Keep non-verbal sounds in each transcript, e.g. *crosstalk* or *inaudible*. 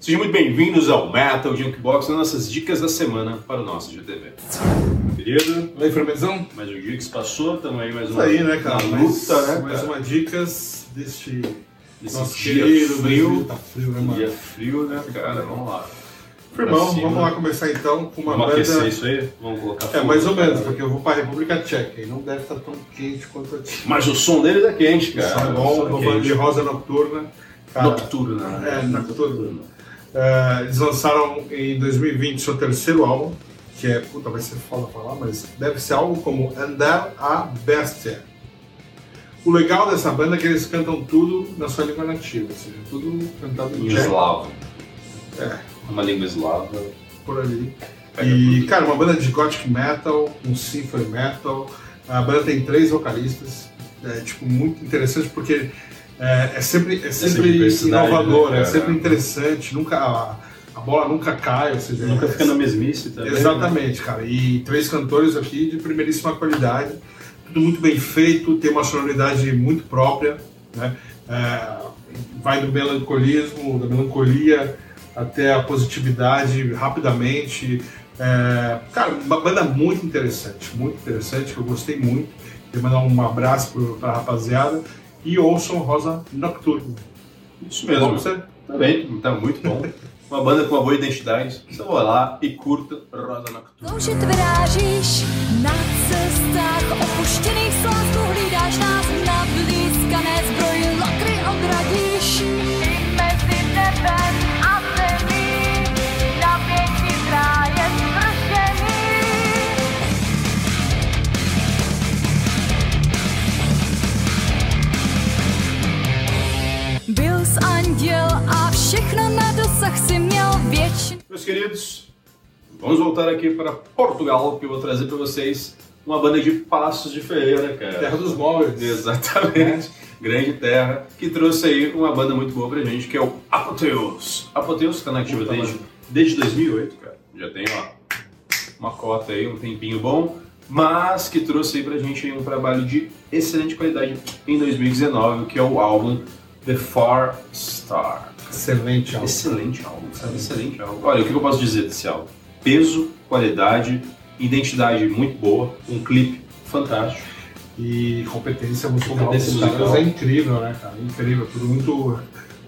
Sejam muito bem-vindos ao Metal Junkbox, nossas dicas da semana para o nosso GTV. E aí, firmezão? mais um dia que se passou, estamos aí mais Isso uma aí, né, cara? mais, luta, né, mais cara? uma dicas deste Esse nosso dia querido frio. Tá frio, né, mano? dia frio, né, cara? Vamos lá. Firmão, cima. vamos lá começar então com uma Vamos aquecer banda... isso aí? Vamos colocar É, mais ou menos, cara. porque eu vou pra República Tcheca e não deve estar tão quente quanto aqui. Mas o som deles é quente, cara. Tá O bom, som é tô falando de. Rosa Nocturna. Cara, Nocturna. né? É, Nocturna. É, eles lançaram em 2020 seu terceiro álbum, que é, puta, vai ser foda falar, mas deve ser algo como Andar a Bestia. O legal dessa banda é que eles cantam tudo na sua língua nativa, ou seja, tudo cantado em eslavo. É, Uma língua eslava. por ali. Pega E, cara, uma banda de gothic metal, um symphony metal. A banda tem três vocalistas. É, tipo, muito interessante porque é, é sempre, é sempre diversidade, inovador, né, é sempre interessante. Nunca, a, a bola nunca cai, ou seja... Nunca é- fica na mesmice também. né? Exatamente, cara. E três cantores aqui de primeiríssima qualidade. Tudo muito bem feito, tem uma sonoridade muito própria. Né? É, vai do melancolismo, da melancolia até a positividade rapidamente. É, cara, uma banda muito interessante, muito interessante, que eu gostei muito. Queria mandar um abraço pro- pra rapaziada. E ouçam Rosa Nocturna. Isso Bom mesmo. pra você? Tá bem, tá muito bom. *laughs* Uma banda com uma boa identidade. Então vai lá e curta Rosa Nocturna. Loužit vyrážíš na cestách opuštěných slávku hlídáš nás na blízkané Meus queridos, vamos voltar aqui para Portugal, que eu vou trazer para vocês uma banda de Passos de Ferreira, cara. Terra dos Móveis. Exatamente. *laughs* Grande Terra, que trouxe aí uma banda muito boa pra gente, que é o Apoteus. Apoteus que tá na ativa desde, desde 2008, cara. Já tem, ó, uma cota aí, um tempinho bom, mas que trouxe aí pra gente aí um trabalho de excelente qualidade em 2019, que é o álbum The Far Star. Excelente álbum. Excelente álbum. Excelente álbum. Olha, o que eu posso dizer desse álbum? Peso, qualidade, identidade muito boa, um clipe fantástico. E competência musical Competência dos caras musical. é incrível, né, cara? Incrível, tudo muito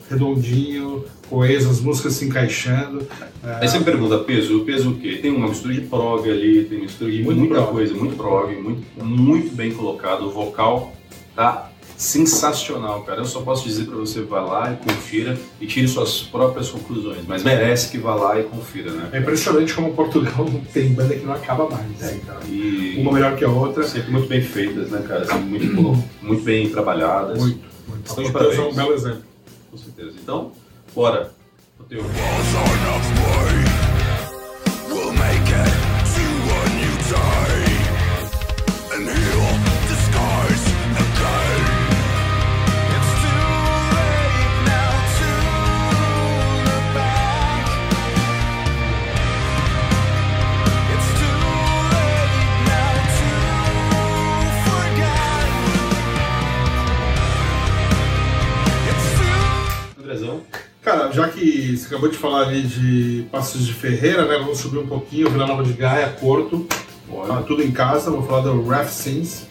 redondinho, coeso, as músicas se encaixando. Aí você me pergunta, peso, o peso o quê? Tem uma mistura de prog ali, tem mistura de Muito muita prog. coisa, muito prog, muito, muito bem colocado. O vocal tá sensacional, cara. Eu só posso dizer pra você, vá lá e confira e tire suas próprias conclusões. Mas merece que vá lá e confira, né? É impressionante como Portugal *laughs* tem banda que não acaba mais, né, cara? E Uma melhor que a outra. sempre muito bem feitas, né, cara? Assim, muito, muito bem trabalhadas. Muito, muito. Estão de é um belo exemplo. Com certeza. Então, bora. O teu. We'll make it to a new day Cara, já que você acabou de falar ali de Passos de Ferreira, né? Vamos subir um pouquinho, Vila Nova de Gaia, Porto. Tá tudo em casa, vou falar do Raf Sins,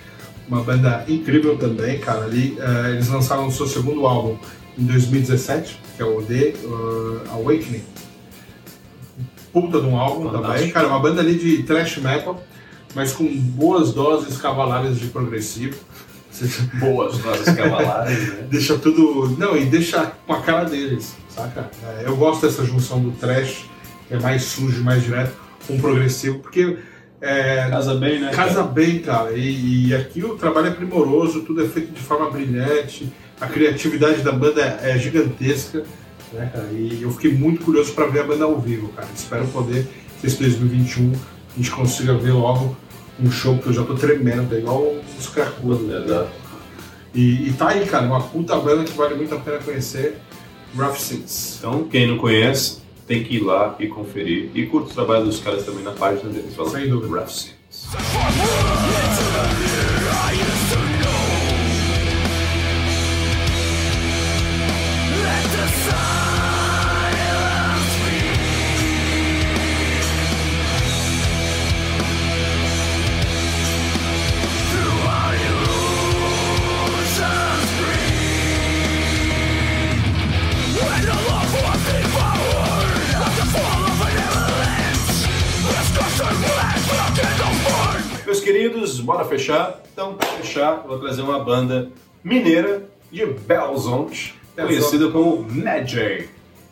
uma banda incrível também, cara. Ali, eh, eles lançaram o seu segundo álbum em 2017, que é o The eh, Awakening. Puta de um álbum Fantástico. também, cara. Uma banda ali de thrash metal, mas com boas doses cavalares de progressivo. Boas vozes cavalares, né? deixa tudo. Não, e deixa com a cara deles, saca? É, eu gosto dessa junção do trash, que é mais sujo, mais direto, com o progressivo, porque é, Casa bem, né? casa cara? bem, cara. E, e aqui o trabalho é primoroso, tudo é feito de forma brilhante, a criatividade da banda é, é gigantesca, né, cara? E eu fiquei muito curioso para ver a banda ao vivo, cara. Espero poder, que esse 2021 a gente consiga ver logo um show, porque eu já tô tremendo, tá igual os cracudos. né? Exato. E, e tá aí, cara, uma puta banda que vale muito a pena conhecer, Rough Sins. Então, quem não conhece, tem que ir lá e conferir. E curta o trabalho dos caras também na página deles. Fala, Sem dúvida. Rough Sins. Bora fechar? Então, para fechar, vou trazer uma banda mineira de Belzonte, conhecida como Mad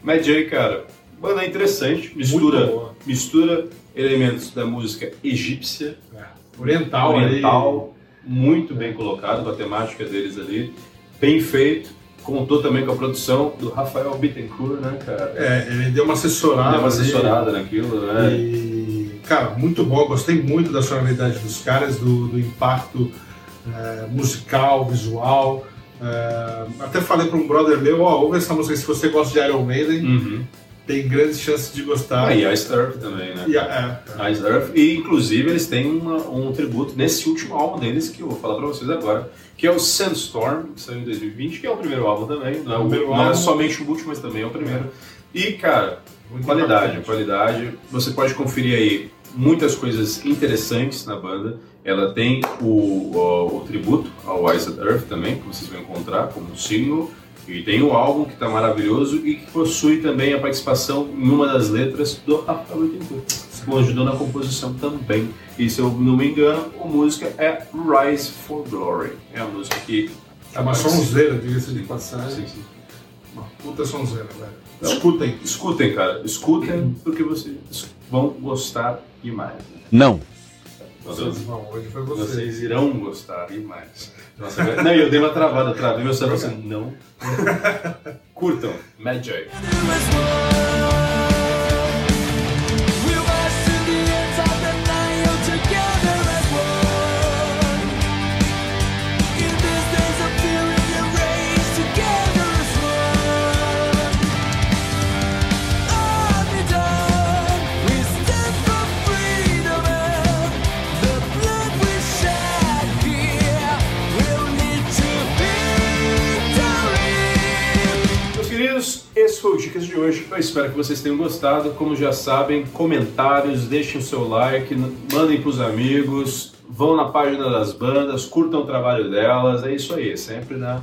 Mad cara, banda interessante, mistura, mistura elementos da música egípcia, É. Oriental, ali. oriental, muito bem colocado com a temática deles ali, bem feito. Contou também com a produção do Rafael Bittencourt, né, cara? É, ele deu uma assessorada. Deu uma ali. assessorada naquilo, né? E, cara, muito bom. Gostei muito da sonoridade dos caras, do, do impacto é, musical, visual. É, até falei para um brother meu: ó, ouve essa música se você gosta de Iron Maiden, Uhum. tem grandes chances de gostar. Ah, e Ice Earth também, né? A- é, Ice Earth. E inclusive eles têm uma- um tributo nesse último álbum deles que eu vou falar pra vocês agora, que é o Sandstorm, que saiu em 2020, que é o primeiro álbum também. Não é, o- Primeiro não é álbum. somente o último, mas também é o primeiro. E, cara, Muito qualidade, qualidade. Você pode conferir aí muitas coisas interessantes na banda. Ela tem o, o, o tributo ao Ice Earth também, que vocês vão encontrar como single. E tem o álbum que está maravilhoso e que possui também a participação em uma das letras do Rafael Bittencourt, que ajudou na composição também. E se eu não me engano, a música é Rise for Glory. É a música que. é uma sonzeira, diga-se de passagem. Sim, sim. Uma puta sonzeira, velho. Não. Escutem. Escutem, cara. Escutem porque vocês vão gostar demais. né? Não. Vocês vão, hoje foi você. Vocês irão gostar demais. Nossa, não, eu dei uma travada, travei meu cérebro assim, não. *laughs* Curtam, Mad o Dicas de hoje. Eu espero que vocês tenham gostado. Como já sabem, comentários, deixem o seu like, mandem pros amigos, vão na página das bandas, curtam o trabalho delas. É isso aí, sempre na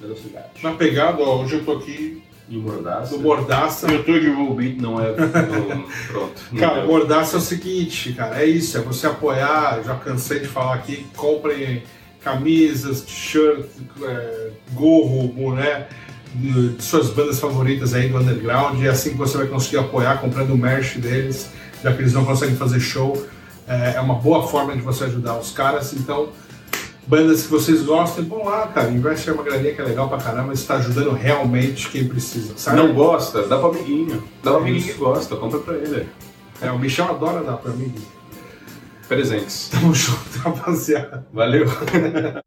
velocidade. Na pegada, ó, hoje eu tô aqui E o Mordaça. no Mordaça. Eu tô de roll beat, não é. não- pronto. não Cara, deu. Mordaça é o seguinte, cara, é isso, é você apoiar, já cansei de falar aqui, comprem camisas, t-shirt, é, gorro, boné de suas bandas favoritas aí do underground, e é assim que você vai conseguir apoiar comprando o merch deles, já que eles não conseguem fazer show. É, é uma boa forma de você ajudar os caras, então bandas que vocês gostem, vão lá, cara, investe uma graninha que é legal pra caramba, está ajudando realmente quem precisa, sabe? Não gosta? Dá pro amiguinho. Dá pro amiguinho que gosta, compra pra ele. É, o Michel adora dar pra mim. Presentes. Tamo junto, *laughs* rapaziada. Valeu. *laughs*